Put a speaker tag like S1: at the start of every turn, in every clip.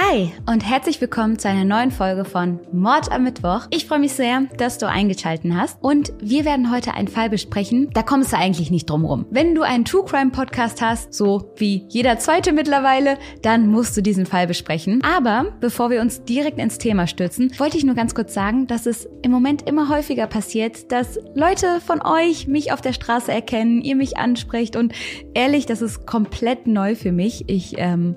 S1: Hi und herzlich willkommen zu einer neuen Folge von Mord am Mittwoch. Ich freue mich sehr, dass du eingeschaltet hast und wir werden heute einen Fall besprechen. Da kommst du eigentlich nicht drum rum. Wenn du einen True Crime Podcast hast, so wie jeder zweite mittlerweile, dann musst du diesen Fall besprechen. Aber bevor wir uns direkt ins Thema stürzen, wollte ich nur ganz kurz sagen, dass es im Moment immer häufiger passiert, dass Leute von euch mich auf der Straße erkennen, ihr mich ansprecht und ehrlich, das ist komplett neu für mich. Ich ähm,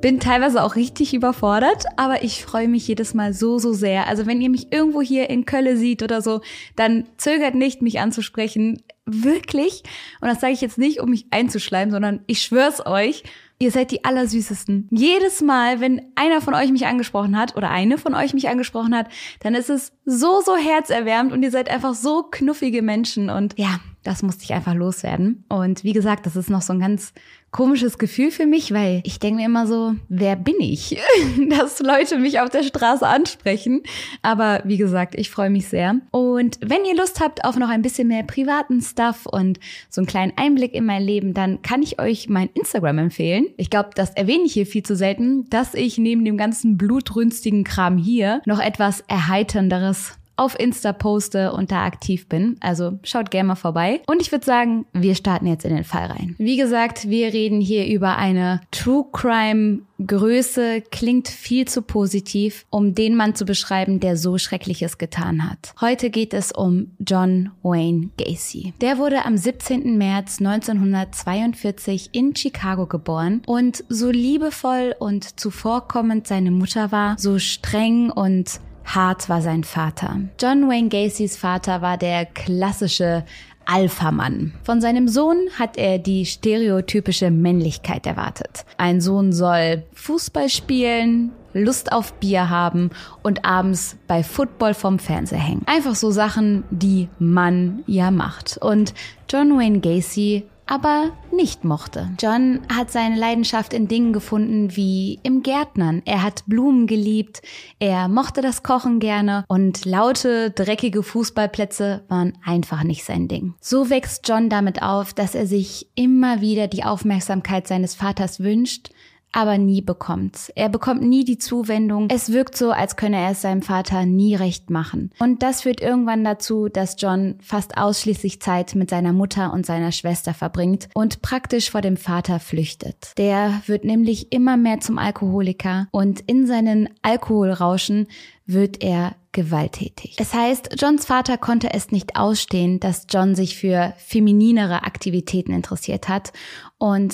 S1: bin teilweise auch richtig überfordert, aber ich freue mich jedes Mal so, so sehr. Also wenn ihr mich irgendwo hier in Köln sieht oder so, dann zögert nicht, mich anzusprechen. Wirklich. Und das sage ich jetzt nicht, um mich einzuschleimen, sondern ich schwör's euch. Ihr seid die Allersüßesten. Jedes Mal, wenn einer von euch mich angesprochen hat oder eine von euch mich angesprochen hat, dann ist es so, so herzerwärmend und ihr seid einfach so knuffige Menschen. Und ja, das musste ich einfach loswerden. Und wie gesagt, das ist noch so ein ganz komisches Gefühl für mich, weil ich denke mir immer so, wer bin ich, dass Leute mich auf der Straße ansprechen. Aber wie gesagt, ich freue mich sehr. Und wenn ihr Lust habt auf noch ein bisschen mehr privaten Stuff und so einen kleinen Einblick in mein Leben, dann kann ich euch mein Instagram empfehlen. Ich glaube, das erwähne ich hier viel zu selten, dass ich neben dem ganzen blutrünstigen Kram hier noch etwas Erheiternderes auf Insta poste und da aktiv bin. Also schaut gerne mal vorbei. Und ich würde sagen, wir starten jetzt in den Fall rein. Wie gesagt, wir reden hier über eine True Crime Größe klingt viel zu positiv, um den Mann zu beschreiben, der so Schreckliches getan hat. Heute geht es um John Wayne Gacy. Der wurde am 17. März 1942 in Chicago geboren und so liebevoll und zuvorkommend seine Mutter war, so streng und Hart war sein Vater. John Wayne Gacys Vater war der klassische Alpha-Mann. Von seinem Sohn hat er die stereotypische Männlichkeit erwartet. Ein Sohn soll Fußball spielen, Lust auf Bier haben und abends bei Football vom Fernseher hängen. Einfach so Sachen, die man ja macht. Und John Wayne Gacy aber nicht mochte. John hat seine Leidenschaft in Dingen gefunden wie im Gärtnern. Er hat Blumen geliebt, er mochte das Kochen gerne und laute, dreckige Fußballplätze waren einfach nicht sein Ding. So wächst John damit auf, dass er sich immer wieder die Aufmerksamkeit seines Vaters wünscht, aber nie bekommt. Er bekommt nie die Zuwendung. Es wirkt so, als könne er es seinem Vater nie recht machen. Und das führt irgendwann dazu, dass John fast ausschließlich Zeit mit seiner Mutter und seiner Schwester verbringt und praktisch vor dem Vater flüchtet. Der wird nämlich immer mehr zum Alkoholiker und in seinen Alkoholrauschen wird er gewalttätig. Es heißt, Johns Vater konnte es nicht ausstehen, dass John sich für femininere Aktivitäten interessiert hat und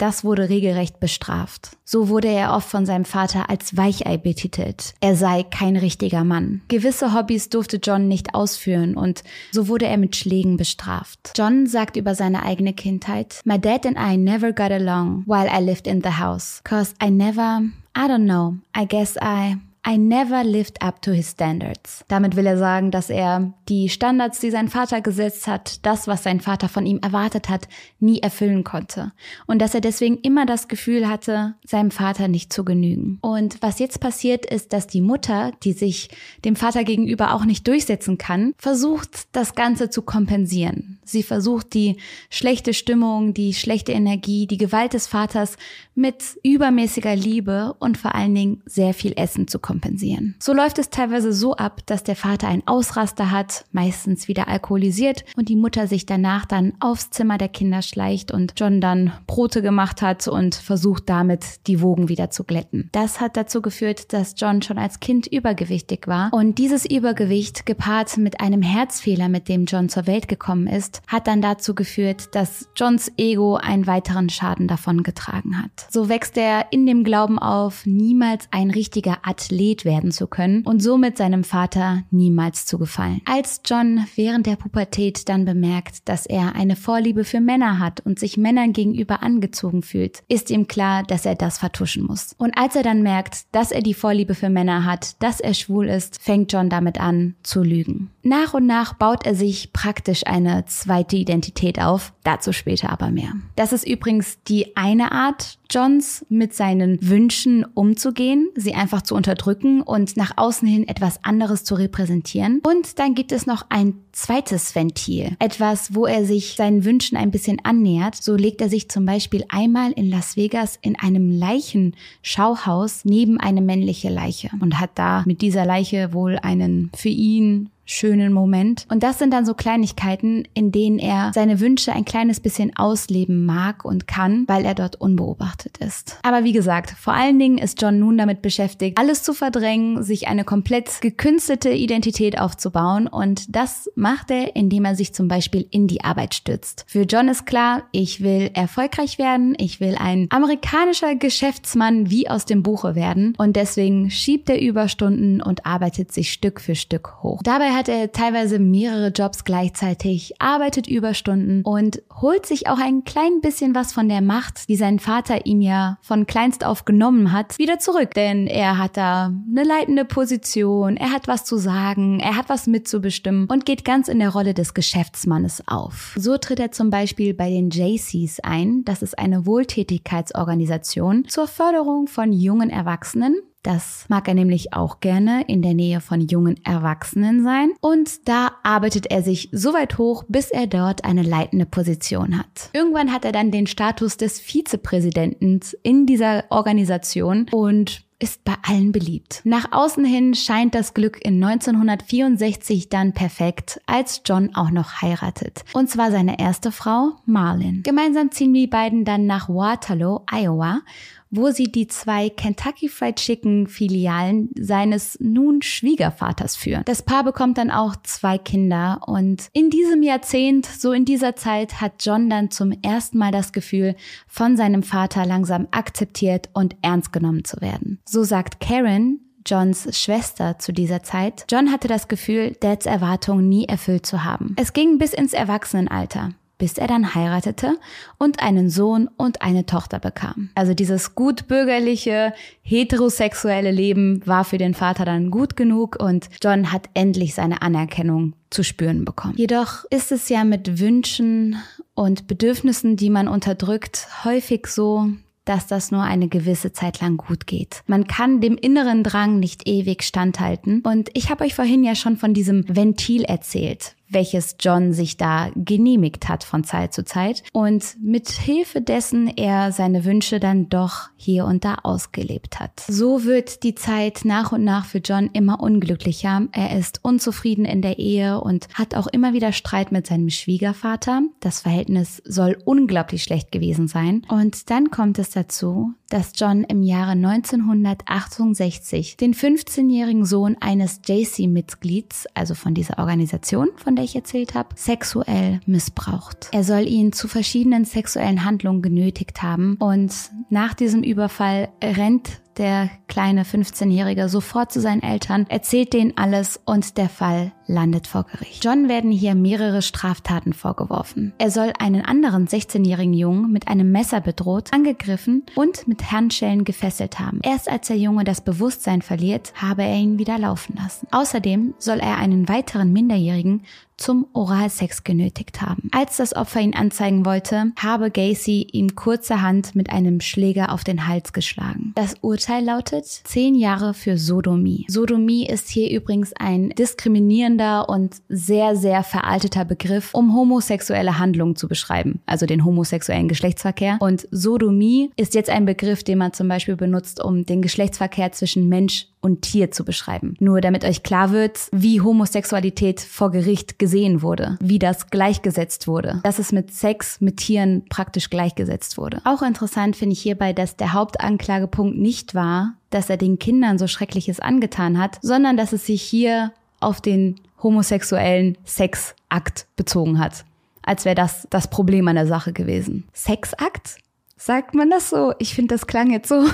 S1: das wurde regelrecht bestraft. So wurde er oft von seinem Vater als Weichei betitelt. Er sei kein richtiger Mann. Gewisse Hobbys durfte John nicht ausführen und so wurde er mit Schlägen bestraft. John sagt über seine eigene Kindheit, My dad and I never got along while I lived in the house, cause I never, I don't know, I guess I I never lived up to his standards. Damit will er sagen, dass er die Standards, die sein Vater gesetzt hat, das, was sein Vater von ihm erwartet hat, nie erfüllen konnte. Und dass er deswegen immer das Gefühl hatte, seinem Vater nicht zu genügen. Und was jetzt passiert ist, dass die Mutter, die sich dem Vater gegenüber auch nicht durchsetzen kann, versucht, das Ganze zu kompensieren. Sie versucht, die schlechte Stimmung, die schlechte Energie, die Gewalt des Vaters mit übermäßiger Liebe und vor allen Dingen sehr viel Essen zu kompensieren. So läuft es teilweise so ab, dass der Vater einen Ausraster hat, meistens wieder alkoholisiert und die Mutter sich danach dann aufs Zimmer der Kinder schleicht und John dann Brote gemacht hat und versucht damit die Wogen wieder zu glätten. Das hat dazu geführt, dass John schon als Kind übergewichtig war und dieses Übergewicht gepaart mit einem Herzfehler, mit dem John zur Welt gekommen ist, hat dann dazu geführt, dass Johns Ego einen weiteren Schaden davon getragen hat. So wächst er in dem Glauben auf, niemals ein richtiger Athlet Athlet werden zu können und somit seinem Vater niemals zu gefallen. Als John während der Pubertät dann bemerkt, dass er eine Vorliebe für Männer hat und sich Männern gegenüber angezogen fühlt, ist ihm klar, dass er das vertuschen muss. Und als er dann merkt, dass er die Vorliebe für Männer hat, dass er schwul ist, fängt John damit an zu lügen. Nach und nach baut er sich praktisch eine zweite Identität auf. Dazu später aber mehr. Das ist übrigens die eine Art, Johns mit seinen Wünschen umzugehen, sie einfach zu unterdrücken und nach außen hin etwas anderes zu repräsentieren. Und dann gibt es noch ein zweites Ventil, etwas, wo er sich seinen Wünschen ein bisschen annähert. So legt er sich zum Beispiel einmal in Las Vegas in einem Leichenschauhaus neben eine männliche Leiche und hat da mit dieser Leiche wohl einen für ihn schönen Moment. Und das sind dann so Kleinigkeiten, in denen er seine Wünsche ein kleines bisschen ausleben mag und kann, weil er dort unbeobachtet ist. Aber wie gesagt, vor allen Dingen ist John nun damit beschäftigt, alles zu verdrängen, sich eine komplett gekünstelte Identität aufzubauen und das macht er, indem er sich zum Beispiel in die Arbeit stützt. Für John ist klar, ich will erfolgreich werden, ich will ein amerikanischer Geschäftsmann wie aus dem Buche werden und deswegen schiebt er Überstunden und arbeitet sich Stück für Stück hoch. Dabei hat er teilweise mehrere Jobs gleichzeitig, arbeitet Überstunden und holt sich auch ein klein bisschen was von der Macht, die sein Vater ihm ja von kleinst auf genommen hat, wieder zurück. Denn er hat da eine leitende Position, er hat was zu sagen, er hat was mitzubestimmen und geht ganz in der Rolle des Geschäftsmannes auf. So tritt er zum Beispiel bei den JCs ein. Das ist eine Wohltätigkeitsorganisation zur Förderung von jungen Erwachsenen das mag er nämlich auch gerne in der Nähe von jungen Erwachsenen sein. Und da arbeitet er sich so weit hoch, bis er dort eine leitende Position hat. Irgendwann hat er dann den Status des Vizepräsidenten in dieser Organisation und ist bei allen beliebt. Nach außen hin scheint das Glück in 1964 dann perfekt, als John auch noch heiratet. Und zwar seine erste Frau, Marlin. Gemeinsam ziehen die beiden dann nach Waterloo, Iowa wo sie die zwei Kentucky Fried Chicken Filialen seines nun Schwiegervaters führen. Das Paar bekommt dann auch zwei Kinder und in diesem Jahrzehnt, so in dieser Zeit, hat John dann zum ersten Mal das Gefühl, von seinem Vater langsam akzeptiert und ernst genommen zu werden. So sagt Karen, Johns Schwester zu dieser Zeit. John hatte das Gefühl, Dads Erwartungen nie erfüllt zu haben. Es ging bis ins Erwachsenenalter bis er dann heiratete und einen Sohn und eine Tochter bekam. Also dieses gutbürgerliche, heterosexuelle Leben war für den Vater dann gut genug und John hat endlich seine Anerkennung zu spüren bekommen. Jedoch ist es ja mit Wünschen und Bedürfnissen, die man unterdrückt, häufig so, dass das nur eine gewisse Zeit lang gut geht. Man kann dem inneren Drang nicht ewig standhalten. Und ich habe euch vorhin ja schon von diesem Ventil erzählt, welches John sich da genehmigt hat von Zeit zu Zeit und mit Hilfe dessen er seine Wünsche dann doch hier und da ausgelebt hat. So wird die Zeit nach und nach für John immer unglücklicher. Er ist unzufrieden in der Ehe und hat auch immer wieder Streit mit seinem Schwiegervater. Das Verhältnis soll unglaublich schlecht gewesen sein. Und dann kommt es dazu, dass John im Jahre 1968 den 15-jährigen Sohn eines JC-Mitglieds, also von dieser Organisation, von der ich erzählt habe, sexuell missbraucht. Er soll ihn zu verschiedenen sexuellen Handlungen genötigt haben und nach diesem Überfall rennt der kleine 15-Jährige sofort zu seinen Eltern, erzählt denen alles und der Fall landet vor Gericht. John werden hier mehrere Straftaten vorgeworfen. Er soll einen anderen 16-jährigen Jungen mit einem Messer bedroht, angegriffen und mit Handschellen gefesselt haben. Erst als der Junge das Bewusstsein verliert, habe er ihn wieder laufen lassen. Außerdem soll er einen weiteren Minderjährigen zum Oralsex genötigt haben. Als das Opfer ihn anzeigen wollte, habe Gacy ihm kurzerhand mit einem Schläger auf den Hals geschlagen. Das Urteil lautet zehn Jahre für Sodomie. Sodomie ist hier übrigens ein diskriminierender und sehr, sehr veralteter Begriff, um homosexuelle Handlungen zu beschreiben, also den homosexuellen Geschlechtsverkehr. Und Sodomie ist jetzt ein Begriff, den man zum Beispiel benutzt, um den Geschlechtsverkehr zwischen Mensch und Tier zu beschreiben. Nur damit euch klar wird, wie Homosexualität vor Gericht gesehen wurde, wie das gleichgesetzt wurde, dass es mit Sex mit Tieren praktisch gleichgesetzt wurde. Auch interessant finde ich hierbei, dass der Hauptanklagepunkt nicht war, dass er den Kindern so Schreckliches angetan hat, sondern dass es sich hier auf den homosexuellen Sexakt bezogen hat. Als wäre das das Problem an der Sache gewesen. Sexakt? Sagt man das so? Ich finde, das klang jetzt so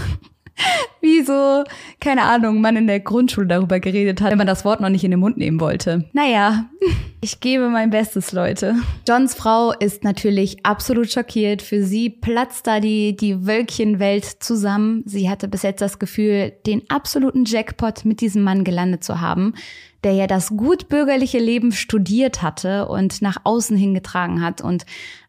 S1: wie so, keine Ahnung, man in der Grundschule darüber geredet hat, wenn man das Wort noch nicht in den Mund nehmen wollte. Naja, Ich gebe mein Bestes, Leute. Johns Frau ist natürlich absolut schockiert. Für sie platzt da die, die Wölkchenwelt zusammen. Sie hatte bis jetzt das Gefühl, den absoluten Jackpot mit diesem Mann gelandet zu haben, der ja das gutbürgerliche Leben studiert hatte und nach außen hingetragen hat und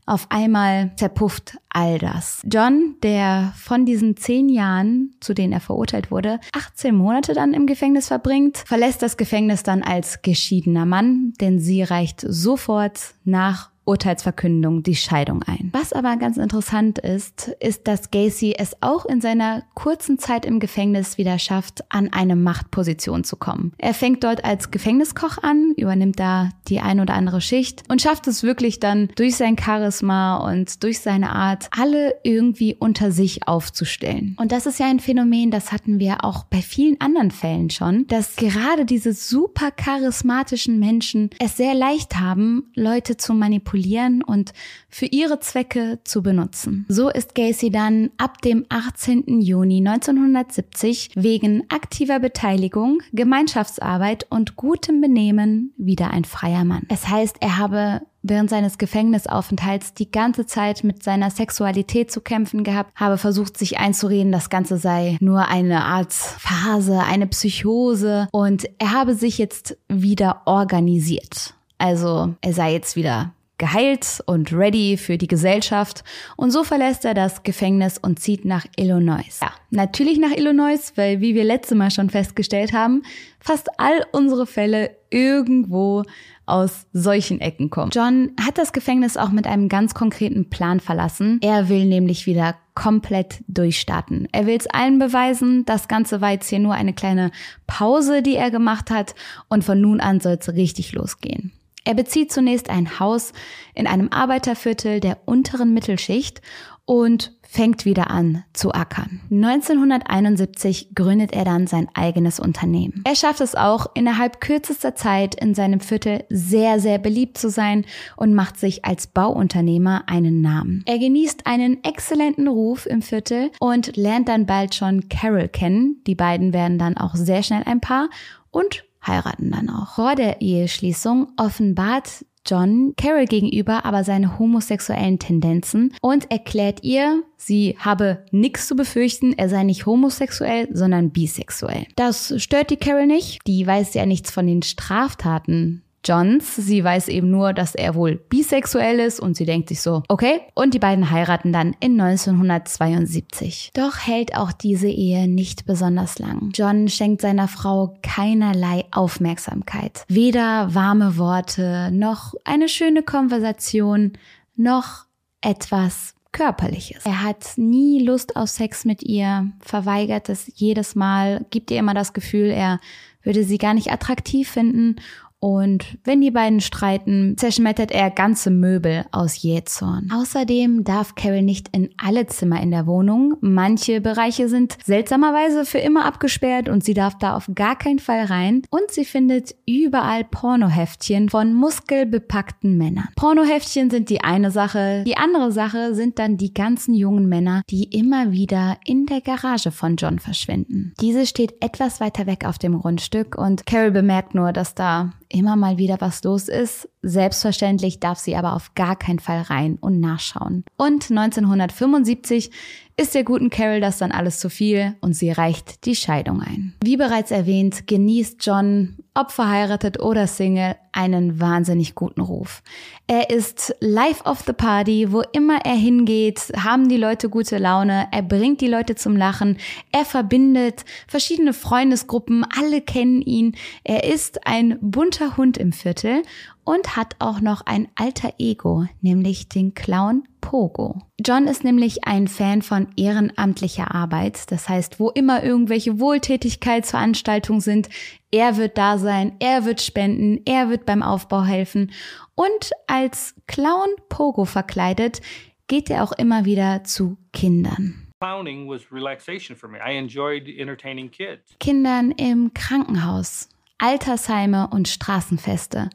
S1: auf einmal zerpufft all das. John, der von diesen zehn Jahren, zu denen er verurteilt wurde, 18 Monate dann im Gefängnis verbringt, verlässt das Gefängnis dann als geschiedener Mann, denn sie reicht sofort nach Urteilsverkündung die Scheidung ein. Was aber ganz interessant ist, ist, dass Gacy es auch in seiner kurzen Zeit im Gefängnis wieder schafft, an eine Machtposition zu kommen. Er fängt dort als Gefängniskoch an, übernimmt da die ein oder andere Schicht und schafft es wirklich dann durch sein Charisma und durch seine Art, alle irgendwie unter sich aufzustellen. Und das ist ja ein Phänomen, das hatten wir auch bei vielen anderen Fällen schon, dass gerade diese super charismatischen Menschen es sehr leicht haben, Leute zu manipulieren manipulieren und für ihre Zwecke zu benutzen. So ist Gacy dann ab dem 18. Juni 1970 wegen aktiver Beteiligung, Gemeinschaftsarbeit und gutem Benehmen wieder ein freier Mann. Es heißt, er habe während seines Gefängnisaufenthalts die ganze Zeit mit seiner Sexualität zu kämpfen gehabt, habe versucht, sich einzureden, das Ganze sei nur eine Art Phase, eine Psychose und er habe sich jetzt wieder organisiert. Also er sei jetzt wieder geheilt und ready für die Gesellschaft. Und so verlässt er das Gefängnis und zieht nach Illinois. Ja, natürlich nach Illinois, weil, wie wir letzte Mal schon festgestellt haben, fast all unsere Fälle irgendwo aus solchen Ecken kommen. John hat das Gefängnis auch mit einem ganz konkreten Plan verlassen. Er will nämlich wieder komplett durchstarten. Er will es allen beweisen. Das Ganze war jetzt hier nur eine kleine Pause, die er gemacht hat. Und von nun an soll es richtig losgehen. Er bezieht zunächst ein Haus in einem Arbeiterviertel der unteren Mittelschicht und fängt wieder an zu ackern. 1971 gründet er dann sein eigenes Unternehmen. Er schafft es auch, innerhalb kürzester Zeit in seinem Viertel sehr, sehr beliebt zu sein und macht sich als Bauunternehmer einen Namen. Er genießt einen exzellenten Ruf im Viertel und lernt dann bald schon Carol kennen. Die beiden werden dann auch sehr schnell ein Paar und heiraten dann auch. Vor der Eheschließung offenbart John Carol gegenüber aber seine homosexuellen Tendenzen und erklärt ihr, sie habe nichts zu befürchten, er sei nicht homosexuell, sondern bisexuell. Das stört die Carol nicht. Die weiß ja nichts von den Straftaten Johns. Sie weiß eben nur, dass er wohl bisexuell ist und sie denkt sich so, okay. Und die beiden heiraten dann in 1972. Doch hält auch diese Ehe nicht besonders lang. John schenkt seiner Frau keinerlei Aufmerksamkeit. Weder warme Worte, noch eine schöne Konversation, noch etwas Körperliches. Er hat nie Lust auf Sex mit ihr, verweigert es jedes Mal, gibt ihr immer das Gefühl, er würde sie gar nicht attraktiv finden und wenn die beiden streiten, zerschmettert er ganze Möbel aus Jähzorn. Außerdem darf Carol nicht in alle Zimmer in der Wohnung. Manche Bereiche sind seltsamerweise für immer abgesperrt und sie darf da auf gar keinen Fall rein. Und sie findet überall Pornoheftchen von muskelbepackten Männern. Pornoheftchen sind die eine Sache. Die andere Sache sind dann die ganzen jungen Männer, die immer wieder in der Garage von John verschwinden. Diese steht etwas weiter weg auf dem Grundstück und Carol bemerkt nur, dass da immer mal wieder was los ist. Selbstverständlich darf sie aber auf gar keinen Fall rein und nachschauen. Und 1975 ist der guten Carol das dann alles zu viel und sie reicht die Scheidung ein. Wie bereits erwähnt, genießt John, ob verheiratet oder Single, einen wahnsinnig guten Ruf. Er ist life of the party, wo immer er hingeht, haben die Leute gute Laune, er bringt die Leute zum Lachen, er verbindet verschiedene Freundesgruppen, alle kennen ihn, er ist ein bunter Hund im Viertel und hat auch noch ein alter Ego, nämlich den Clown Pogo. John ist nämlich ein Fan von ehrenamtlicher Arbeit, das heißt, wo immer irgendwelche Wohltätigkeitsveranstaltungen sind, er wird da sein, er wird spenden, er wird beim Aufbau helfen und als Clown Pogo verkleidet geht er auch immer wieder zu Kindern. Clowning was relaxation for me. I enjoyed entertaining kids. Kindern im Krankenhaus, Altersheime und Straßenfeste.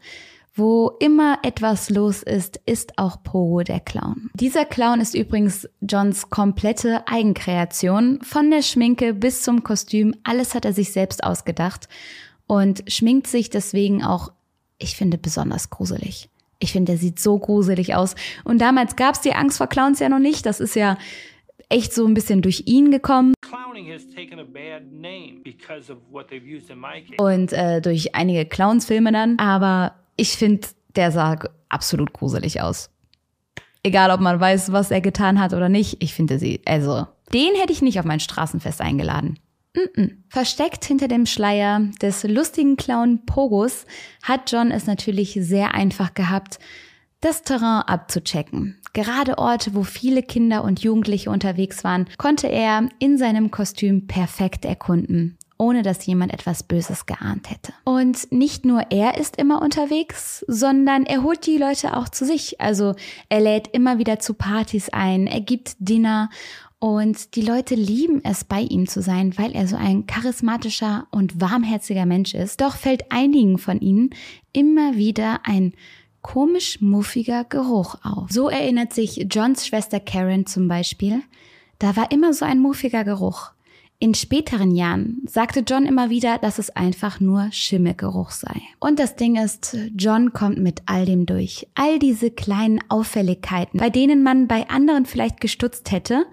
S1: Wo immer etwas los ist, ist auch Pogo der Clown. Dieser Clown ist übrigens Johns komplette Eigenkreation. Von der Schminke bis zum Kostüm, alles hat er sich selbst ausgedacht und schminkt sich deswegen auch ich finde besonders gruselig. Ich finde, der sieht so gruselig aus. Und damals gab es die Angst vor Clowns ja noch nicht. Das ist ja echt so ein bisschen durch ihn gekommen. Und äh, durch einige Clowns-Filme dann. Aber ich finde, der sah absolut gruselig aus. Egal, ob man weiß, was er getan hat oder nicht. Ich finde sie, also, den hätte ich nicht auf mein Straßenfest eingeladen. Mm -mm. Versteckt hinter dem Schleier des lustigen Clown Pogos hat John es natürlich sehr einfach gehabt, das Terrain abzuchecken. Gerade Orte, wo viele Kinder und Jugendliche unterwegs waren, konnte er in seinem Kostüm perfekt erkunden, ohne dass jemand etwas Böses geahnt hätte. Und nicht nur er ist immer unterwegs, sondern er holt die Leute auch zu sich. Also er lädt immer wieder zu Partys ein, er gibt Dinner und die Leute lieben es, bei ihm zu sein, weil er so ein charismatischer und warmherziger Mensch ist. Doch fällt einigen von ihnen immer wieder ein komisch muffiger Geruch auf. So erinnert sich Johns Schwester Karen zum Beispiel. Da war immer so ein muffiger Geruch. In späteren Jahren sagte John immer wieder, dass es einfach nur Schimmelgeruch sei. Und das Ding ist, John kommt mit all dem durch. All diese kleinen Auffälligkeiten, bei denen man bei anderen vielleicht gestutzt hätte,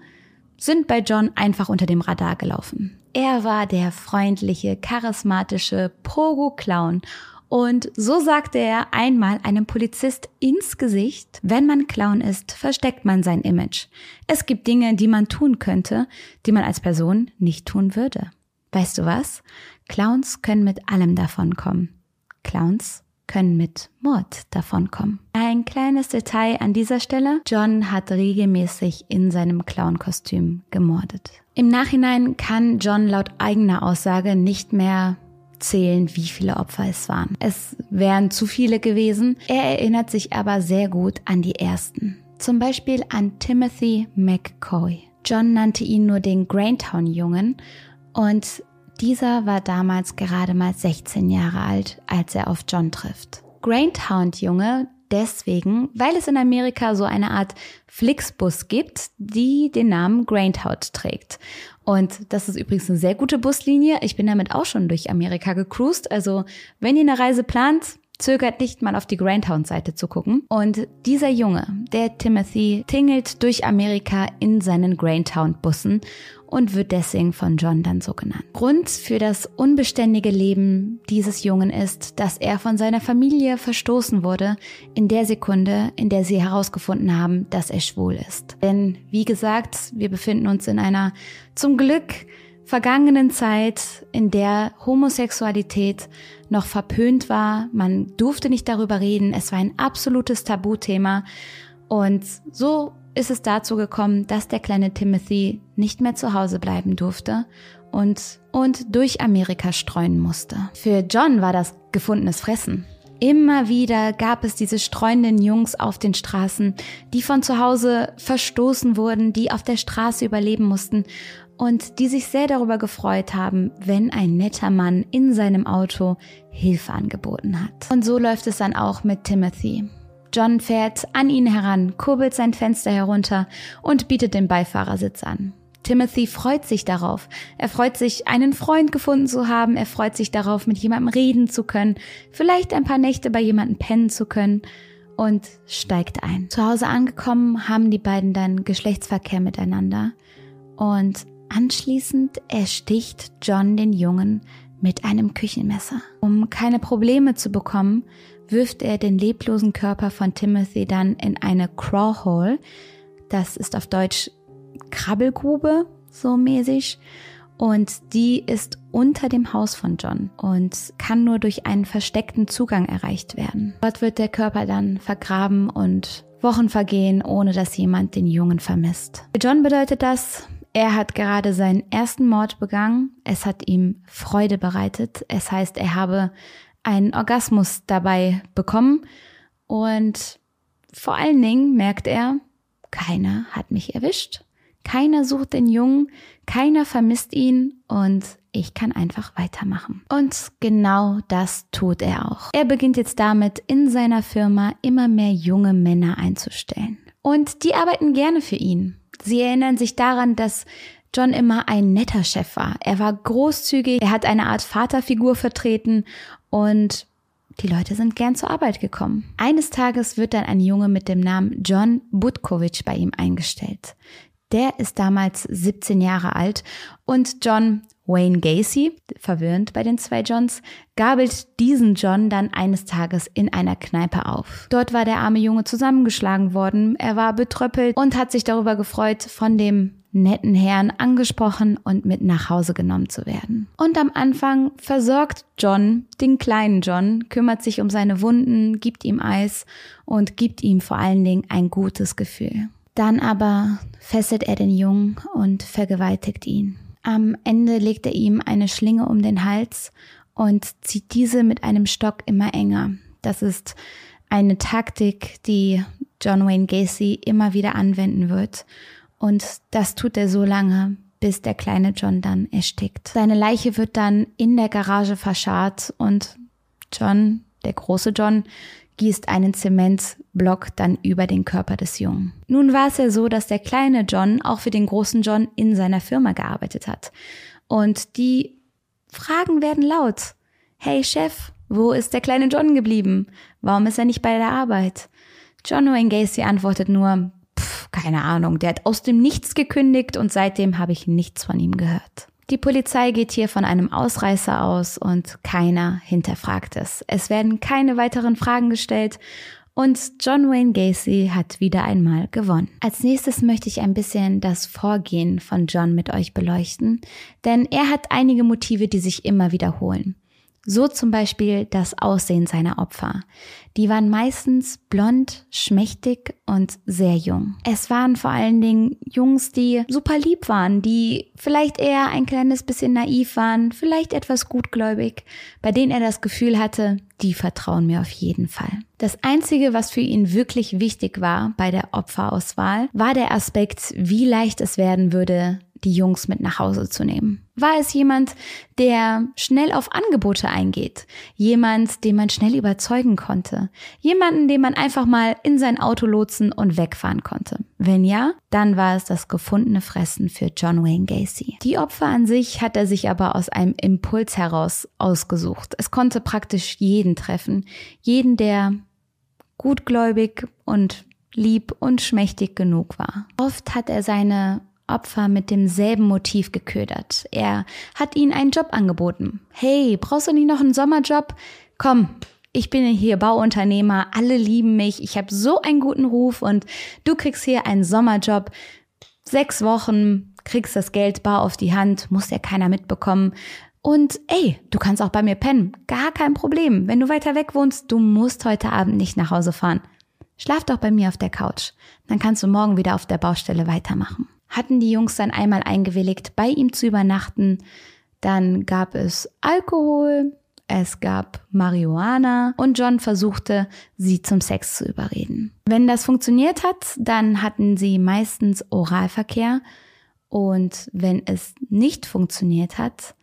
S1: sind bei John einfach unter dem Radar gelaufen. Er war der freundliche, charismatische Pogo-Clown und so sagte er einmal einem Polizist ins Gesicht, wenn man Clown ist, versteckt man sein Image. Es gibt Dinge, die man tun könnte, die man als Person nicht tun würde. Weißt du was? Clowns können mit allem davonkommen. Clowns können mit Mord davonkommen. Ein kleines Detail an dieser Stelle. John hat regelmäßig in seinem Clown-Kostüm gemordet. Im Nachhinein kann John laut eigener Aussage nicht mehr zählen, wie viele Opfer es waren. Es wären zu viele gewesen. Er erinnert sich aber sehr gut an die ersten. Zum Beispiel an Timothy McCoy. John nannte ihn nur den Graintown-Jungen und dieser war damals gerade mal 16 Jahre alt, als er auf John trifft. Graintown-Junge deswegen, weil es in Amerika so eine Art Flixbus gibt, die den Namen Graintown trägt. Und das ist übrigens eine sehr gute Buslinie. Ich bin damit auch schon durch Amerika gecruised. Also wenn ihr eine Reise plant, zögert nicht mal auf die Greyhound-Seite zu gucken. Und dieser Junge, der Timothy, tingelt durch Amerika in seinen Greyhound-Bussen und wird deswegen von John dann so genannt. Grund für das unbeständige Leben dieses Jungen ist, dass er von seiner Familie verstoßen wurde in der Sekunde, in der sie herausgefunden haben, dass er schwul ist. Denn wie gesagt, wir befinden uns in einer zum Glück vergangenen Zeit, in der Homosexualität noch verpönt war. Man durfte nicht darüber reden. Es war ein absolutes Tabuthema. Und so ist es dazu gekommen, dass der kleine Timothy nicht mehr zu Hause bleiben durfte und, und durch Amerika streuen musste. Für John war das gefundenes Fressen. Immer wieder gab es diese streuenden Jungs auf den Straßen, die von zu Hause verstoßen wurden, die auf der Straße überleben mussten und die sich sehr darüber gefreut haben, wenn ein netter Mann in seinem Auto Hilfe angeboten hat. Und so läuft es dann auch mit Timothy. John fährt an ihn heran, kurbelt sein Fenster herunter und bietet den Beifahrersitz an. Timothy freut sich darauf. Er freut sich, einen Freund gefunden zu haben. Er freut sich darauf, mit jemandem reden zu können, vielleicht ein paar Nächte bei jemandem pennen zu können und steigt ein. Zu Hause angekommen haben die beiden dann Geschlechtsverkehr miteinander und Anschließend ersticht John den Jungen mit einem Küchenmesser. Um keine Probleme zu bekommen, wirft er den leblosen Körper von Timothy dann in eine Crawhole. Das ist auf Deutsch Krabbelgrube, so mäßig. Und die ist unter dem Haus von John und kann nur durch einen versteckten Zugang erreicht werden. Dort wird der Körper dann vergraben und Wochen vergehen, ohne dass jemand den Jungen vermisst. Für John bedeutet das, er hat gerade seinen ersten Mord begangen. Es hat ihm Freude bereitet. Es heißt, er habe einen Orgasmus dabei bekommen. Und vor allen Dingen merkt er, keiner hat mich erwischt. Keiner sucht den Jungen, keiner vermisst ihn und ich kann einfach weitermachen. Und genau das tut er auch. Er beginnt jetzt damit, in seiner Firma immer mehr junge Männer einzustellen. Und die arbeiten gerne für ihn. Sie erinnern sich daran, dass John immer ein netter Chef war. Er war großzügig, er hat eine Art Vaterfigur vertreten und die Leute sind gern zur Arbeit gekommen. Eines Tages wird dann ein Junge mit dem Namen John Butkovich bei ihm eingestellt. Der ist damals 17 Jahre alt und John Wayne Gacy, verwirrend bei den zwei Johns, gabelt diesen John dann eines Tages in einer Kneipe auf. Dort war der arme Junge zusammengeschlagen worden, er war betröppelt und hat sich darüber gefreut, von dem netten Herrn angesprochen und mit nach Hause genommen zu werden. Und am Anfang versorgt John den kleinen John, kümmert sich um seine Wunden, gibt ihm Eis und gibt ihm vor allen Dingen ein gutes Gefühl. Dann aber fesselt er den Jungen und vergewaltigt ihn. Am Ende legt er ihm eine Schlinge um den Hals und zieht diese mit einem Stock immer enger. Das ist eine Taktik, die John Wayne Gacy immer wieder anwenden wird. Und das tut er so lange, bis der kleine John dann erstickt. Seine Leiche wird dann in der Garage verscharrt und John, der große John, gießt einen Zementblock dann über den Körper des Jungen. Nun war es ja so, dass der kleine John auch für den großen John in seiner Firma gearbeitet hat. Und die Fragen werden laut. Hey Chef, wo ist der kleine John geblieben? Warum ist er nicht bei der Arbeit? John Wayne Gacy antwortet nur, pff, keine Ahnung, der hat aus dem Nichts gekündigt und seitdem habe ich nichts von ihm gehört. Die Polizei geht hier von einem Ausreißer aus und keiner hinterfragt es. Es werden keine weiteren Fragen gestellt und John Wayne Gacy hat wieder einmal gewonnen. Als nächstes möchte ich ein bisschen das Vorgehen von John mit euch beleuchten, denn er hat einige Motive, die sich immer wiederholen. So zum Beispiel das Aussehen seiner Opfer. Die waren meistens blond, schmächtig und sehr jung. Es waren vor allen Dingen Jungs, die super lieb waren, die vielleicht eher ein kleines bisschen naiv waren, vielleicht etwas gutgläubig, bei denen er das Gefühl hatte, die vertrauen mir auf jeden Fall. Das Einzige, was für ihn wirklich wichtig war bei der Opferauswahl, war der Aspekt, wie leicht es werden würde, die Jungs mit nach Hause zu nehmen? War es jemand, der schnell auf Angebote eingeht? Jemand, den man schnell überzeugen konnte? Jemanden, den man einfach mal in sein Auto lotsen und wegfahren konnte? Wenn ja, dann war es das gefundene Fressen für John Wayne Gacy. Die Opfer an sich hat er sich aber aus einem Impuls heraus ausgesucht. Es konnte praktisch jeden treffen. Jeden, der gutgläubig und lieb und schmächtig genug war. Oft hat er seine Opfer mit demselben Motiv geködert. Er hat ihnen einen Job angeboten. Hey, brauchst du nicht noch einen Sommerjob? Komm, ich bin hier Bauunternehmer, alle lieben mich, ich habe so einen guten Ruf und du kriegst hier einen Sommerjob. Sechs Wochen, kriegst das Geld bar auf die Hand, muss ja keiner mitbekommen. Und ey, du kannst auch bei mir pennen, gar kein Problem. Wenn du weiter weg wohnst, du musst heute Abend nicht nach Hause fahren. Schlaf doch bei mir auf der Couch, dann kannst du morgen wieder auf der Baustelle weitermachen hatten die Jungs dann einmal eingewilligt, bei ihm zu übernachten. Dann gab es Alkohol, es gab Marihuana und John versuchte, sie zum Sex zu überreden. Wenn das funktioniert hat, dann hatten sie meistens Oralverkehr und wenn es nicht funktioniert hat,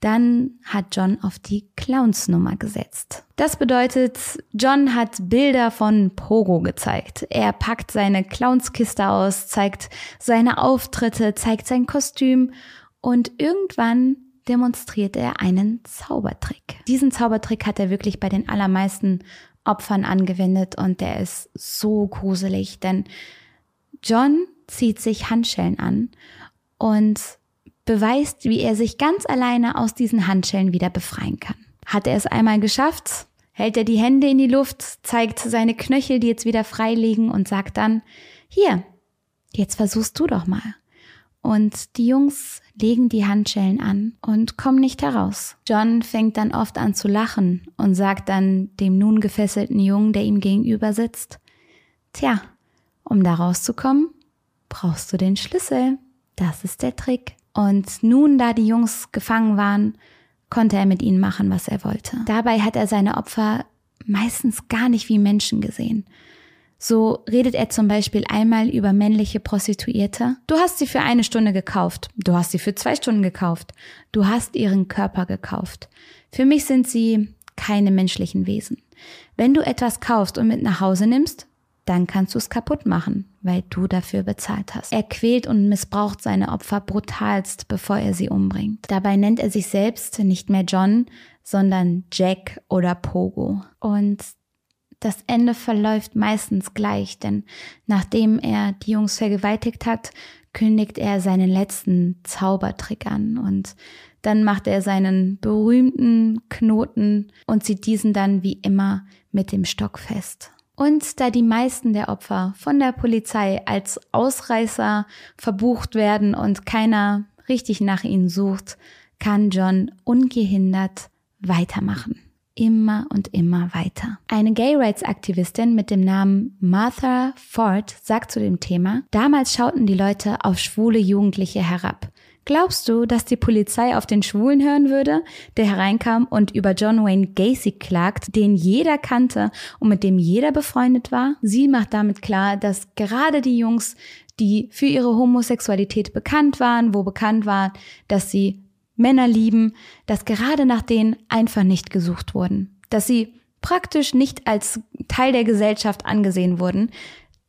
S1: dann hat John auf die Clownsnummer gesetzt. Das bedeutet, John hat Bilder von Pogo gezeigt. Er packt seine Clownskiste aus, zeigt seine Auftritte, zeigt sein Kostüm und irgendwann demonstriert er einen Zaubertrick. Diesen Zaubertrick hat er wirklich bei den allermeisten Opfern angewendet und der ist so gruselig, denn John zieht sich Handschellen an und beweist, wie er sich ganz alleine aus diesen Handschellen wieder befreien kann. Hat er es einmal geschafft, hält er die Hände in die Luft, zeigt seine Knöchel, die jetzt wieder frei liegen und sagt dann, hier, jetzt versuchst du doch mal. Und die Jungs legen die Handschellen an und kommen nicht heraus. John fängt dann oft an zu lachen und sagt dann dem nun gefesselten Jungen, der ihm gegenüber sitzt, Tja, um da rauszukommen, brauchst du den Schlüssel. Das ist der Trick. Und nun, da die Jungs gefangen waren, konnte er mit ihnen machen, was er wollte. Dabei hat er seine Opfer meistens gar nicht wie Menschen gesehen. So redet er zum Beispiel einmal über männliche Prostituierte. Du hast sie für eine Stunde gekauft. Du hast sie für zwei Stunden gekauft. Du hast ihren Körper gekauft. Für mich sind sie keine menschlichen Wesen. Wenn du etwas kaufst und mit nach Hause nimmst, dann kannst du es kaputt machen, weil du dafür bezahlt hast. Er quält und missbraucht seine Opfer brutalst, bevor er sie umbringt. Dabei nennt er sich selbst nicht mehr John, sondern Jack oder Pogo. Und das Ende verläuft meistens gleich, denn nachdem er die Jungs vergewaltigt hat, kündigt er seinen letzten Zaubertrick an und dann macht er seinen berühmten Knoten und zieht diesen dann wie immer mit dem Stock fest. Und da die meisten der Opfer von der Polizei als Ausreißer verbucht werden und keiner richtig nach ihnen sucht, kann John ungehindert weitermachen. Immer und immer weiter. Eine Gay Rights Aktivistin mit dem Namen Martha Ford sagt zu dem Thema, damals schauten die Leute auf schwule Jugendliche herab. Glaubst du, dass die Polizei auf den Schwulen hören würde, der hereinkam und über John Wayne Gacy klagt, den jeder kannte und mit dem jeder befreundet war? Sie macht damit klar, dass gerade die Jungs, die für ihre Homosexualität bekannt waren, wo bekannt war, dass sie Männer lieben, dass gerade nach denen einfach nicht gesucht wurden, dass sie praktisch nicht als Teil der Gesellschaft angesehen wurden,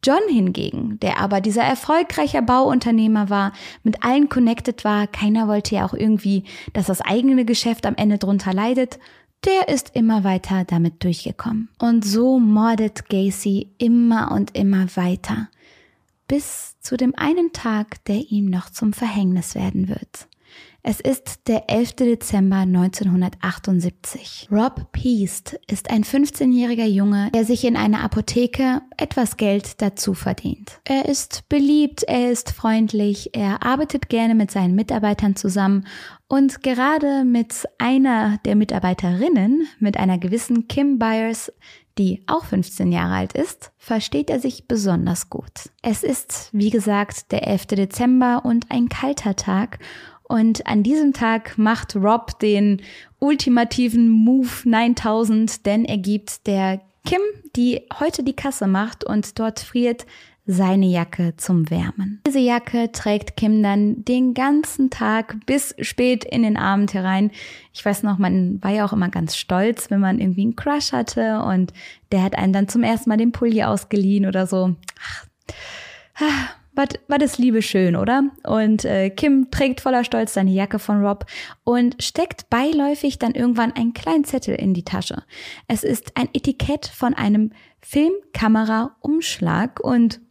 S1: John hingegen, der aber dieser erfolgreicher Bauunternehmer war, mit allen connected war, keiner wollte ja auch irgendwie, dass das eigene Geschäft am Ende drunter leidet, der ist immer weiter damit durchgekommen. Und so mordet Gacy immer und immer weiter, bis zu dem einen Tag, der ihm noch zum Verhängnis werden wird. Es ist der 11. Dezember 1978. Rob Peast ist ein 15-jähriger Junge, der sich in einer Apotheke etwas Geld dazu verdient. Er ist beliebt, er ist freundlich, er arbeitet gerne mit seinen Mitarbeitern zusammen und gerade mit einer der Mitarbeiterinnen, mit einer gewissen Kim Byers, die auch 15 Jahre alt ist, versteht er sich besonders gut. Es ist, wie gesagt, der 11. Dezember und ein kalter Tag und an diesem Tag macht Rob den ultimativen Move 9000, denn er gibt der Kim, die heute die Kasse macht und dort friert, seine Jacke zum Wärmen. Diese Jacke trägt Kim dann den ganzen Tag bis spät in den Abend herein. Ich weiß noch, man war ja auch immer ganz stolz, wenn man irgendwie einen Crush hatte und der hat einen dann zum ersten Mal den Pulli ausgeliehen oder so. Ach, was ist Liebe schön, oder? Und äh, Kim trägt voller Stolz seine Jacke von Rob und steckt beiläufig dann irgendwann einen kleinen Zettel in die Tasche. Es ist ein Etikett von einem Filmkamera-Umschlag und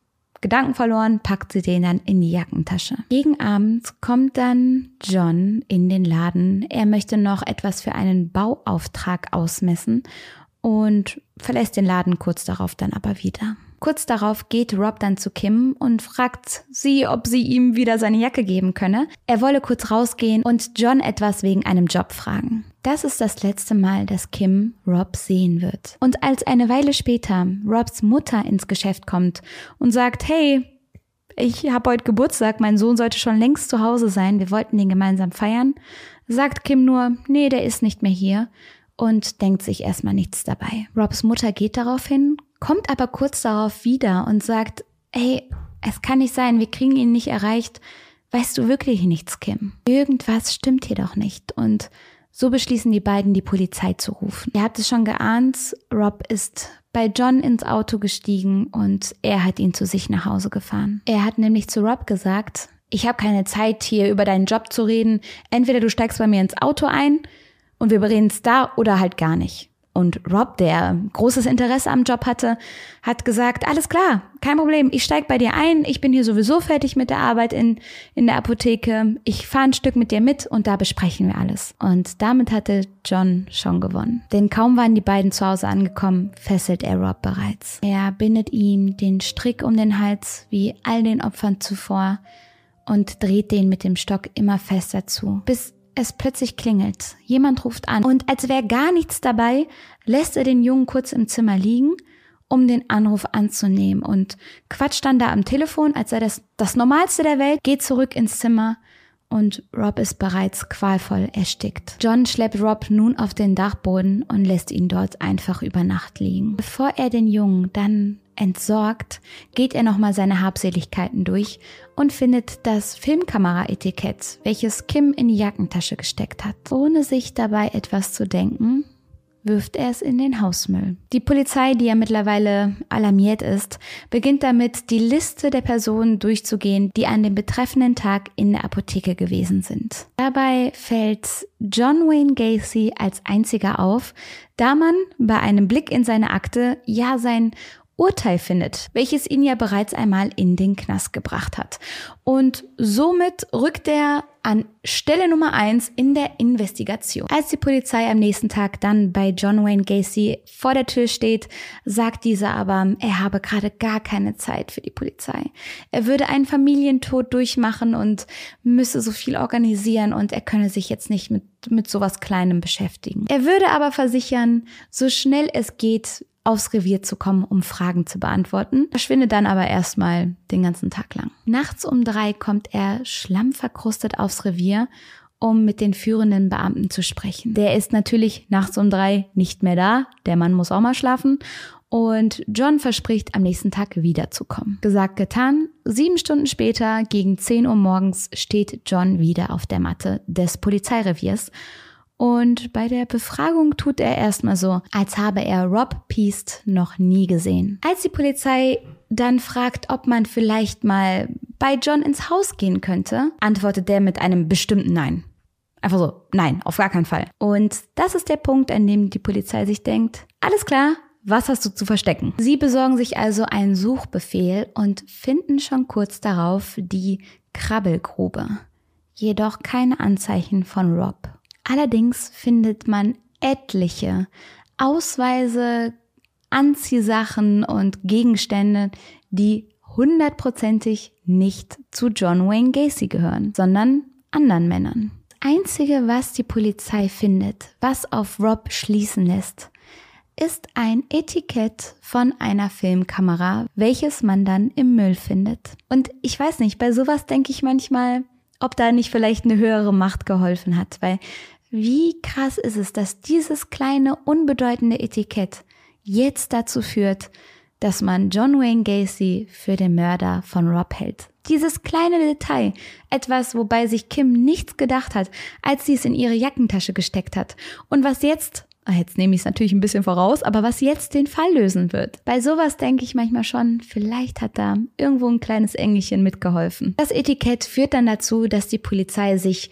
S1: Gedanken verloren, packt sie den dann in die Jackentasche. Gegen Abend kommt dann John in den Laden. Er möchte noch etwas für einen Bauauftrag ausmessen und verlässt den Laden kurz darauf dann aber wieder. Kurz darauf geht Rob dann zu Kim und fragt sie, ob sie ihm wieder seine Jacke geben könne. Er wolle kurz rausgehen und John etwas wegen einem Job fragen. Das ist das letzte Mal, dass Kim Rob sehen wird. Und als eine Weile später Robs Mutter ins Geschäft kommt und sagt, hey, ich habe heute Geburtstag, mein Sohn sollte schon längst zu Hause sein, wir wollten den gemeinsam feiern, sagt Kim nur, nee, der ist nicht mehr hier und denkt sich erstmal nichts dabei. Robs Mutter geht darauf hin, kommt aber kurz darauf wieder und sagt, ey, es kann nicht sein, wir kriegen ihn nicht erreicht. Weißt du wirklich nichts, Kim? Irgendwas stimmt hier doch nicht. Und so beschließen die beiden, die Polizei zu rufen. Ihr habt es schon geahnt, Rob ist bei John ins Auto gestiegen und er hat ihn zu sich nach Hause gefahren. Er hat nämlich zu Rob gesagt, ich habe keine Zeit hier über deinen Job zu reden. Entweder du steigst bei mir ins Auto ein und wir bereden es da oder halt gar nicht. Und Rob, der großes Interesse am Job hatte, hat gesagt, alles klar, kein Problem, ich steig bei dir ein, ich bin hier sowieso fertig mit der Arbeit in, in der Apotheke, ich fahre ein Stück mit dir mit und da besprechen wir alles. Und damit hatte John schon gewonnen. Denn kaum waren die beiden zu Hause angekommen, fesselt er Rob bereits. Er bindet ihm den Strick um den Hals, wie all den Opfern zuvor, und dreht den mit dem Stock immer fester zu, bis es plötzlich klingelt. Jemand ruft an und als wäre gar nichts dabei, lässt er den Jungen kurz im Zimmer liegen, um den Anruf anzunehmen und quatscht dann da am Telefon, als sei das das Normalste der Welt, geht zurück ins Zimmer und Rob ist bereits qualvoll erstickt. John schleppt Rob nun auf den Dachboden und lässt ihn dort einfach über Nacht liegen. Bevor er den Jungen dann entsorgt, geht er nochmal seine Habseligkeiten durch und findet das Filmkamera-Etikett, welches Kim in die Jackentasche gesteckt hat. Ohne sich dabei etwas zu denken, wirft er es in den Hausmüll. Die Polizei, die ja mittlerweile alarmiert ist, beginnt damit, die Liste der Personen durchzugehen, die an dem betreffenden Tag in der Apotheke gewesen sind. Dabei fällt John Wayne Gacy als einziger auf, da man bei einem Blick in seine Akte ja sein Urteil findet, welches ihn ja bereits einmal in den Knast gebracht hat. Und somit rückt er an Stelle Nummer eins in der Investigation. Als die Polizei am nächsten Tag dann bei John Wayne Gacy vor der Tür steht, sagt dieser aber, er habe gerade gar keine Zeit für die Polizei. Er würde einen Familientod durchmachen und müsse so viel organisieren und er könne sich jetzt nicht mit, mit sowas Kleinem beschäftigen. Er würde aber versichern, so schnell es geht, aufs Revier zu kommen, um Fragen zu beantworten, verschwindet dann aber erstmal den ganzen Tag lang. Nachts um drei kommt er schlammverkrustet aufs Revier, um mit den führenden Beamten zu sprechen. Der ist natürlich nachts um drei nicht mehr da, der Mann muss auch mal schlafen und John verspricht, am nächsten Tag wiederzukommen. Gesagt, getan. Sieben Stunden später, gegen 10 Uhr morgens, steht John wieder auf der Matte des Polizeireviers und bei der Befragung tut er erstmal so, als habe er Rob Peast noch nie gesehen. Als die Polizei dann fragt, ob man vielleicht mal bei John ins Haus gehen könnte, antwortet er mit einem bestimmten Nein. Einfach so, nein, auf gar keinen Fall. Und das ist der Punkt, an dem die Polizei sich denkt, alles klar, was hast du zu verstecken? Sie besorgen sich also einen Suchbefehl und finden schon kurz darauf die Krabbelgrube. Jedoch keine Anzeichen von Rob. Allerdings findet man etliche Ausweise, Anziehsachen und Gegenstände, die hundertprozentig nicht zu John Wayne Gacy gehören, sondern anderen Männern. Das Einzige, was die Polizei findet, was auf Rob schließen lässt, ist ein Etikett von einer Filmkamera, welches man dann im Müll findet. Und ich weiß nicht, bei sowas denke ich manchmal, ob da nicht vielleicht eine höhere Macht geholfen hat, weil wie krass ist es, dass dieses kleine, unbedeutende Etikett jetzt dazu führt, dass man John Wayne Gacy für den Mörder von Rob hält. Dieses kleine Detail, etwas, wobei sich Kim nichts gedacht hat, als sie es in ihre Jackentasche gesteckt hat und was jetzt, jetzt nehme ich es natürlich ein bisschen voraus, aber was jetzt den Fall lösen wird. Bei sowas denke ich manchmal schon, vielleicht hat da irgendwo ein kleines Engelchen mitgeholfen. Das Etikett führt dann dazu, dass die Polizei sich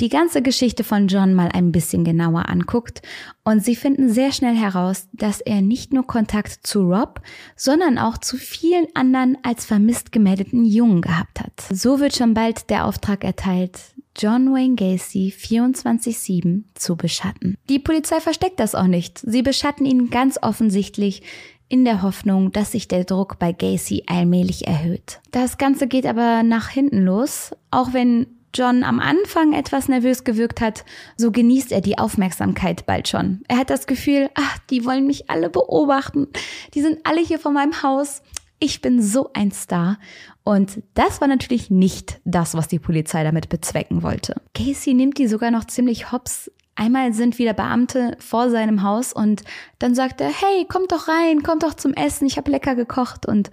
S1: die ganze Geschichte von John mal ein bisschen genauer anguckt und sie finden sehr schnell heraus, dass er nicht nur Kontakt zu Rob, sondern auch zu vielen anderen als vermisst gemeldeten Jungen gehabt hat. So wird schon bald der Auftrag erteilt, John Wayne Gacy 24-7 zu beschatten. Die Polizei versteckt das auch nicht. Sie beschatten ihn ganz offensichtlich in der Hoffnung, dass sich der Druck bei Gacy allmählich erhöht. Das Ganze geht aber nach hinten los, auch wenn John am Anfang etwas nervös gewirkt hat, so genießt er die Aufmerksamkeit bald schon. Er hat das Gefühl, ach, die wollen mich alle beobachten. Die sind alle hier vor meinem Haus. Ich bin so ein Star. Und das war natürlich nicht das, was die Polizei damit bezwecken wollte. Casey nimmt die sogar noch ziemlich hops. Einmal sind wieder Beamte vor seinem Haus und dann sagt er, hey, kommt doch rein, kommt doch zum Essen, ich habe lecker gekocht und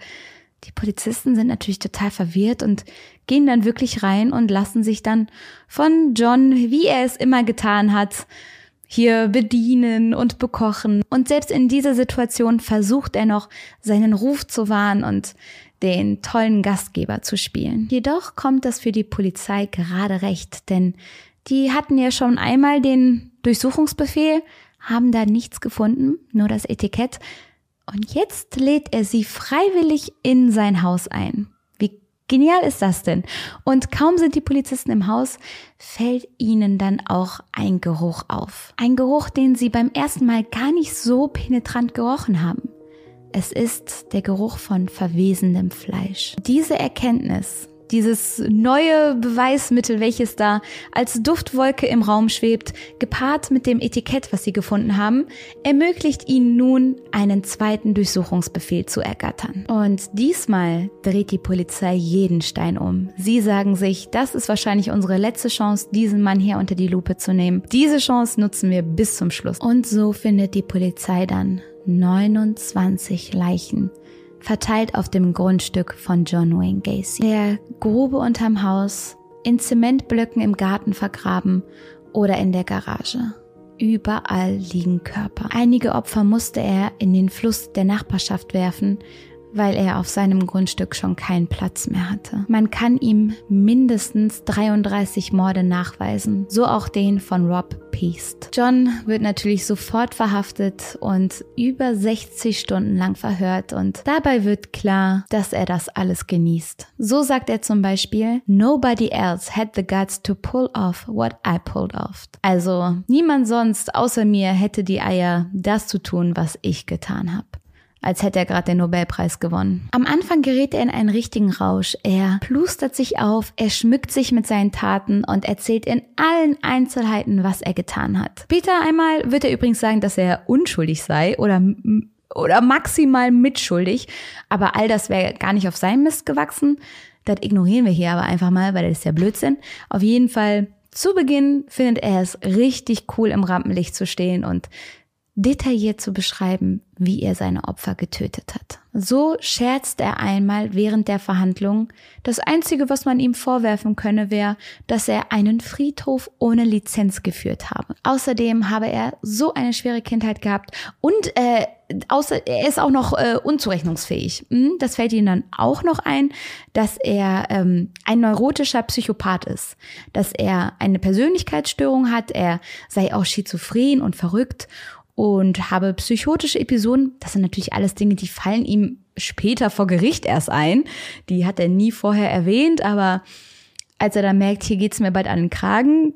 S1: die Polizisten sind natürlich total verwirrt und gehen dann wirklich rein und lassen sich dann von John, wie er es immer getan hat, hier bedienen und bekochen. Und selbst in dieser Situation versucht er noch, seinen Ruf zu wahren und den tollen Gastgeber zu spielen. Jedoch kommt das für die Polizei gerade recht, denn die hatten ja schon einmal den Durchsuchungsbefehl, haben da nichts gefunden, nur das Etikett, und jetzt lädt er sie freiwillig in sein Haus ein. Genial ist das denn? Und kaum sind die Polizisten im Haus, fällt ihnen dann auch ein Geruch auf. Ein Geruch, den sie beim ersten Mal gar nicht so penetrant gerochen haben. Es ist der Geruch von verwesendem Fleisch. Diese Erkenntnis dieses neue Beweismittel, welches da als Duftwolke im Raum schwebt, gepaart mit dem Etikett, was sie gefunden haben, ermöglicht ihnen nun, einen zweiten Durchsuchungsbefehl zu ergattern. Und diesmal dreht die Polizei jeden Stein um. Sie sagen sich, das ist wahrscheinlich unsere letzte Chance, diesen Mann hier unter die Lupe zu nehmen. Diese Chance nutzen wir bis zum Schluss. Und so findet die Polizei dann 29 Leichen verteilt auf dem Grundstück von John Wayne Gacy. Der Grube unterm Haus, in Zementblöcken im Garten vergraben oder in der Garage. Überall liegen Körper. Einige Opfer musste er in den Fluss der Nachbarschaft werfen, weil er auf seinem Grundstück schon keinen Platz mehr hatte. Man kann ihm mindestens 33 Morde nachweisen, so auch den von Rob Peast. John wird natürlich sofort verhaftet und über 60 Stunden lang verhört und dabei wird klar, dass er das alles genießt. So sagt er zum Beispiel, Nobody else had the guts to pull off what I pulled off. Also niemand sonst außer mir hätte die Eier, das zu tun, was ich getan habe als hätte er gerade den Nobelpreis gewonnen. Am Anfang gerät er in einen richtigen Rausch. Er plustert sich auf, er schmückt sich mit seinen Taten und erzählt in allen Einzelheiten, was er getan hat. Später einmal wird er übrigens sagen, dass er unschuldig sei oder oder maximal mitschuldig, aber all das wäre gar nicht auf seinem Mist gewachsen. Das ignorieren wir hier aber einfach mal, weil das ist ja Blödsinn. Auf jeden Fall zu Beginn findet er es richtig cool, im Rampenlicht zu stehen und detailliert zu beschreiben, wie er seine Opfer getötet hat. So scherzt er einmal während der Verhandlung, das Einzige, was man ihm vorwerfen könne, wäre, dass er einen Friedhof ohne Lizenz geführt habe. Außerdem habe er so eine schwere Kindheit gehabt und äh, außer, er ist auch noch äh, unzurechnungsfähig. Hm, das fällt ihm dann auch noch ein, dass er ähm, ein neurotischer Psychopath ist, dass er eine Persönlichkeitsstörung hat, er sei auch schizophren und verrückt und habe psychotische Episoden. Das sind natürlich alles Dinge, die fallen ihm später vor Gericht erst ein. Die hat er nie vorher erwähnt, aber als er dann merkt, hier geht's mir bald an den Kragen,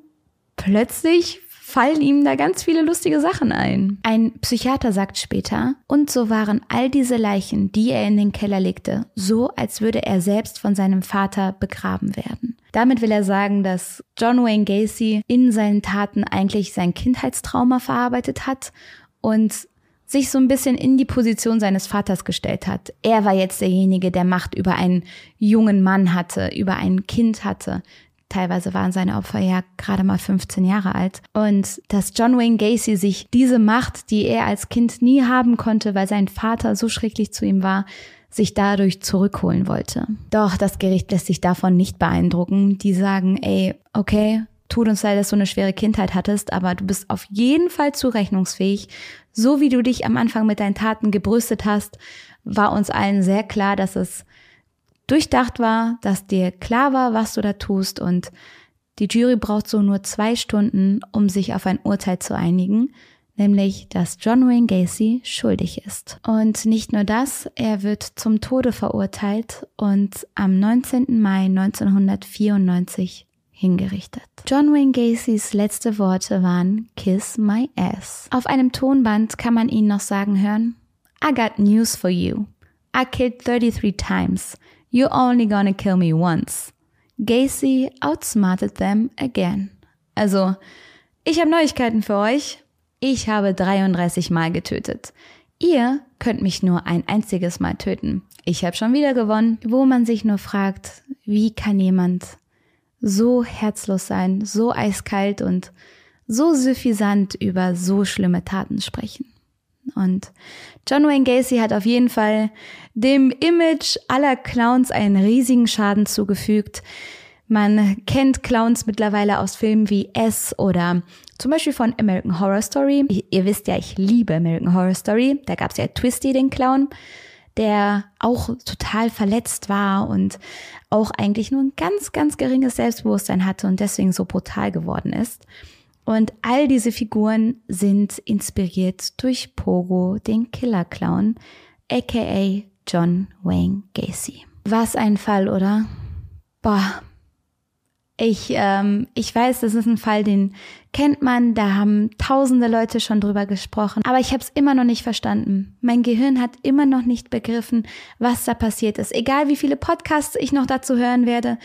S1: plötzlich fallen ihm da ganz viele lustige Sachen ein. Ein Psychiater sagt später, und so waren all diese Leichen, die er in den Keller legte, so als würde er selbst von seinem Vater begraben werden. Damit will er sagen, dass John Wayne Gacy in seinen Taten eigentlich sein Kindheitstrauma verarbeitet hat und sich so ein bisschen in die Position seines Vaters gestellt hat. Er war jetzt derjenige, der Macht über einen jungen Mann hatte, über ein Kind hatte. Teilweise waren seine Opfer ja gerade mal 15 Jahre alt. Und dass John Wayne Gacy sich diese Macht, die er als Kind nie haben konnte, weil sein Vater so schrecklich zu ihm war, sich dadurch zurückholen wollte. Doch das Gericht lässt sich davon nicht beeindrucken. Die sagen, ey, okay, tut uns leid, dass du eine schwere Kindheit hattest, aber du bist auf jeden Fall zurechnungsfähig. So wie du dich am Anfang mit deinen Taten gebrüstet hast, war uns allen sehr klar, dass es durchdacht war, dass dir klar war, was du da tust und die Jury braucht so nur zwei Stunden, um sich auf ein Urteil zu einigen, nämlich, dass John Wayne Gacy schuldig ist. Und nicht nur das, er wird zum Tode verurteilt und am 19. Mai 1994 hingerichtet. John Wayne Gacys letzte Worte waren Kiss my ass. Auf einem Tonband kann man ihn noch sagen hören, I got news for you. I killed 33 times. You're only gonna kill me once. Gacy outsmarted them again. Also, ich habe Neuigkeiten für euch. Ich habe 33 Mal getötet. Ihr könnt mich nur ein einziges Mal töten. Ich habe schon wieder gewonnen. Wo man sich nur fragt, wie kann jemand so herzlos sein, so eiskalt und so suffisant über so schlimme Taten sprechen. Und John Wayne Gacy hat auf jeden Fall dem Image aller Clowns einen riesigen Schaden zugefügt. Man kennt Clowns mittlerweile aus Filmen wie S oder zum Beispiel von American Horror Story. Ihr wisst ja, ich liebe American Horror Story. Da gab es ja Twisty, den Clown, der auch total verletzt war und auch eigentlich nur ein ganz, ganz geringes Selbstbewusstsein hatte und deswegen so brutal geworden ist. Und all diese Figuren sind inspiriert durch Pogo, den Killer Clown, aka John Wayne Gacy. Was ein Fall, oder? Boah. Ich, ähm, ich weiß, das ist ein Fall, den kennt man, da haben tausende Leute schon drüber gesprochen, aber ich habe es immer noch nicht verstanden. Mein Gehirn hat immer noch nicht begriffen, was da passiert ist. Egal wie viele Podcasts ich noch dazu hören werde,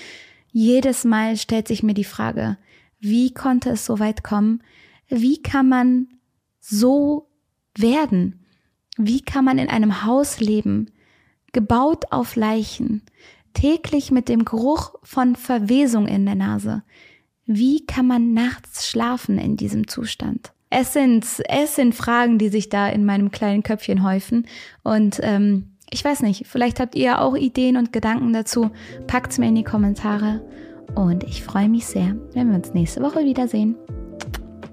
S1: jedes Mal stellt sich mir die Frage, wie konnte es so weit kommen? Wie kann man so werden? Wie kann man in einem Haus leben, gebaut auf Leichen, täglich mit dem Geruch von Verwesung in der Nase? Wie kann man nachts schlafen in diesem Zustand? Es sind, es sind Fragen, die sich da in meinem kleinen Köpfchen häufen. Und ähm, ich weiß nicht, vielleicht habt ihr auch Ideen und Gedanken dazu. Packt's mir in die Kommentare. Und ich freue mich sehr, wenn wir uns nächste Woche wiedersehen.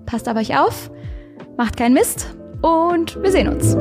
S1: Passt auf euch auf macht keinen Mist und wir sehen uns.